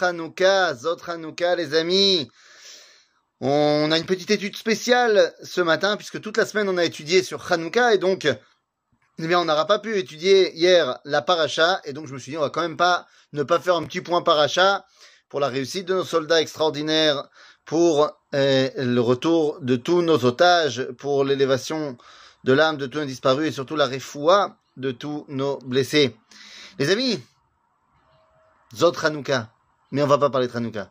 Hanouka, Zot Hanouka, les amis. On a une petite étude spéciale ce matin, puisque toute la semaine on a étudié sur Hanouka, et donc, eh bien, on n'aura pas pu étudier hier la paracha, et donc je me suis dit, on va quand même pas ne pas faire un petit point paracha pour la réussite de nos soldats extraordinaires, pour eh, le retour de tous nos otages, pour l'élévation de l'âme de tous nos disparus, et surtout la refoua de tous nos blessés. Les amis, Zot Hanouka mais on va pas parler de Hanouka.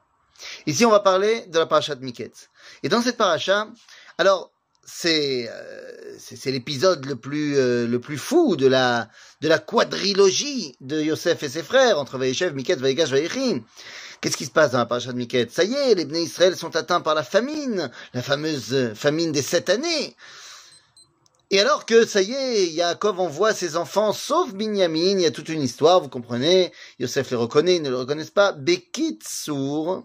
Ici, on va parler de la paracha de Miketz. Et dans cette paracha, alors, c'est euh, c'est l'épisode le plus euh, le plus fou de la de la quadrilogie de Yosef et ses frères entre Vaïchev, Miketz, Vaïgash, Vaïchim. Qu'est-ce qui se passe dans la paracha de Miketz? Ça y est, les Bnei Israël sont atteints par la famine, la fameuse famine des sept années. Et alors que, ça y est, Yaakov envoie ses enfants, sauf Binyamin, il y a toute une histoire, vous comprenez, Yosef les reconnaît, ils ne le reconnaissent pas. Bekitsour,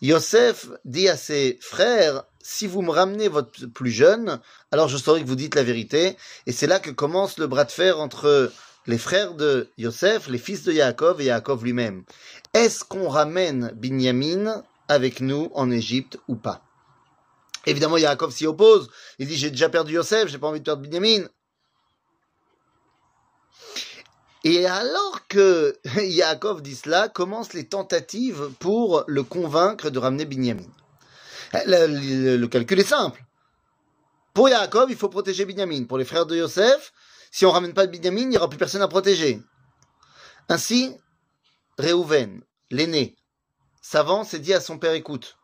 Yosef dit à ses frères, si vous me ramenez votre plus jeune, alors je saurai que vous dites la vérité. Et c'est là que commence le bras de fer entre les frères de Yosef, les fils de Yaakov et Yaakov lui-même. Est-ce qu'on ramène Binyamin avec nous en Égypte ou pas? Évidemment, Yaakov s'y oppose. Il dit, j'ai déjà perdu Yosef, j'ai pas envie de perdre Binyamin. Et alors que Yaakov dit cela, commencent les tentatives pour le convaincre de ramener Binyamin. Le, calcul est simple. Pour Yaakov, il faut protéger Binyamin. Pour les frères de Yosef, si on ramène pas Binyamin, il n'y aura plus personne à protéger. Ainsi, Réhouven, l'aîné, s'avance et dit à son père, écoute,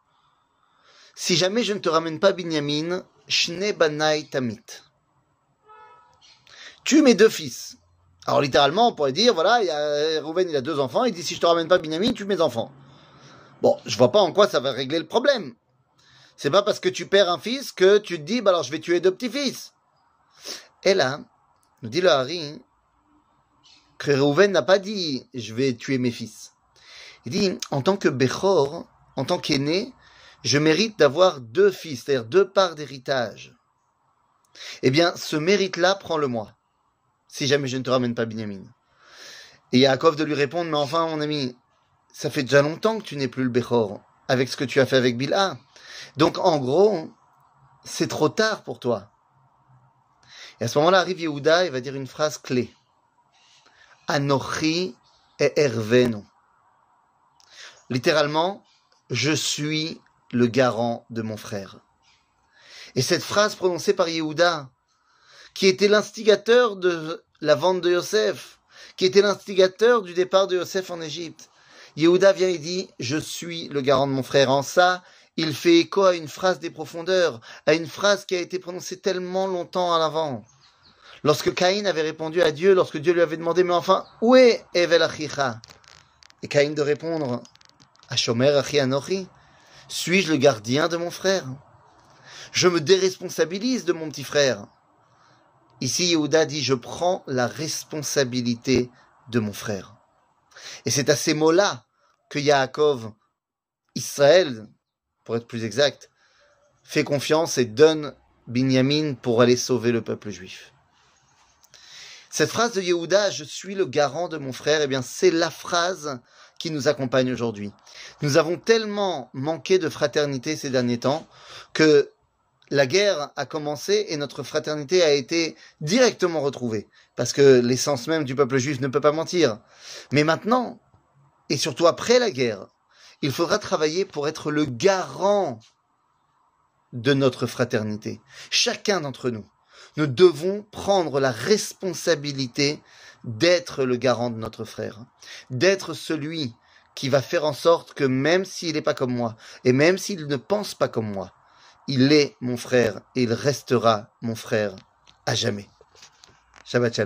si jamais je ne te ramène pas Binyamin, Tamit. Tue mes deux fils. Alors littéralement, on pourrait dire, voilà, Rouven, il a deux enfants, il dit, si je te ramène pas Binyamin, tue mes enfants. Bon, je vois pas en quoi ça va régler le problème. C'est pas parce que tu perds un fils que tu te dis, bah alors je vais tuer deux petits-fils. Et là, nous dit le Hari, que Rouven n'a pas dit, je vais tuer mes fils. Il dit, en tant que Bechor, en tant qu'aîné, je mérite d'avoir deux fils, c'est-à-dire deux parts d'héritage. Eh bien, ce mérite-là, prends-le-moi, si jamais je ne te ramène pas Binyamin. Et Yaakov de lui répondre, mais enfin, mon ami, ça fait déjà longtemps que tu n'es plus le Bechor, avec ce que tu as fait avec Bilha. Donc, en gros, c'est trop tard pour toi. Et à ce moment-là arrive Yehuda et va dire une phrase clé. Anochi et Herveno. Littéralement, je suis le garant de mon frère. Et cette phrase prononcée par Yehuda, qui était l'instigateur de la vente de Yosef, qui était l'instigateur du départ de Yosef en Égypte, Yehuda vient et dit, je suis le garant de mon frère. En ça, il fait écho à une phrase des profondeurs, à une phrase qui a été prononcée tellement longtemps à l'avant. Lorsque Caïn avait répondu à Dieu, lorsque Dieu lui avait demandé, mais enfin, où est Evel Achicha? Et Caïn de répondre, Achi Anochi suis-je le gardien de mon frère? Je me déresponsabilise de mon petit frère. Ici, Yehuda dit, je prends la responsabilité de mon frère. Et c'est à ces mots-là que Yaakov, Israël, pour être plus exact, fait confiance et donne Binyamin pour aller sauver le peuple juif. Cette phrase de Yehuda, je suis le garant de mon frère, eh bien, c'est la phrase qui nous accompagne aujourd'hui. Nous avons tellement manqué de fraternité ces derniers temps que la guerre a commencé et notre fraternité a été directement retrouvée. Parce que l'essence même du peuple juif ne peut pas mentir. Mais maintenant, et surtout après la guerre, il faudra travailler pour être le garant de notre fraternité. Chacun d'entre nous, nous devons prendre la responsabilité d'être le garant de notre frère, d'être celui qui va faire en sorte que même s'il n'est pas comme moi, et même s'il ne pense pas comme moi, il est mon frère et il restera mon frère à jamais. Shabbat shalom.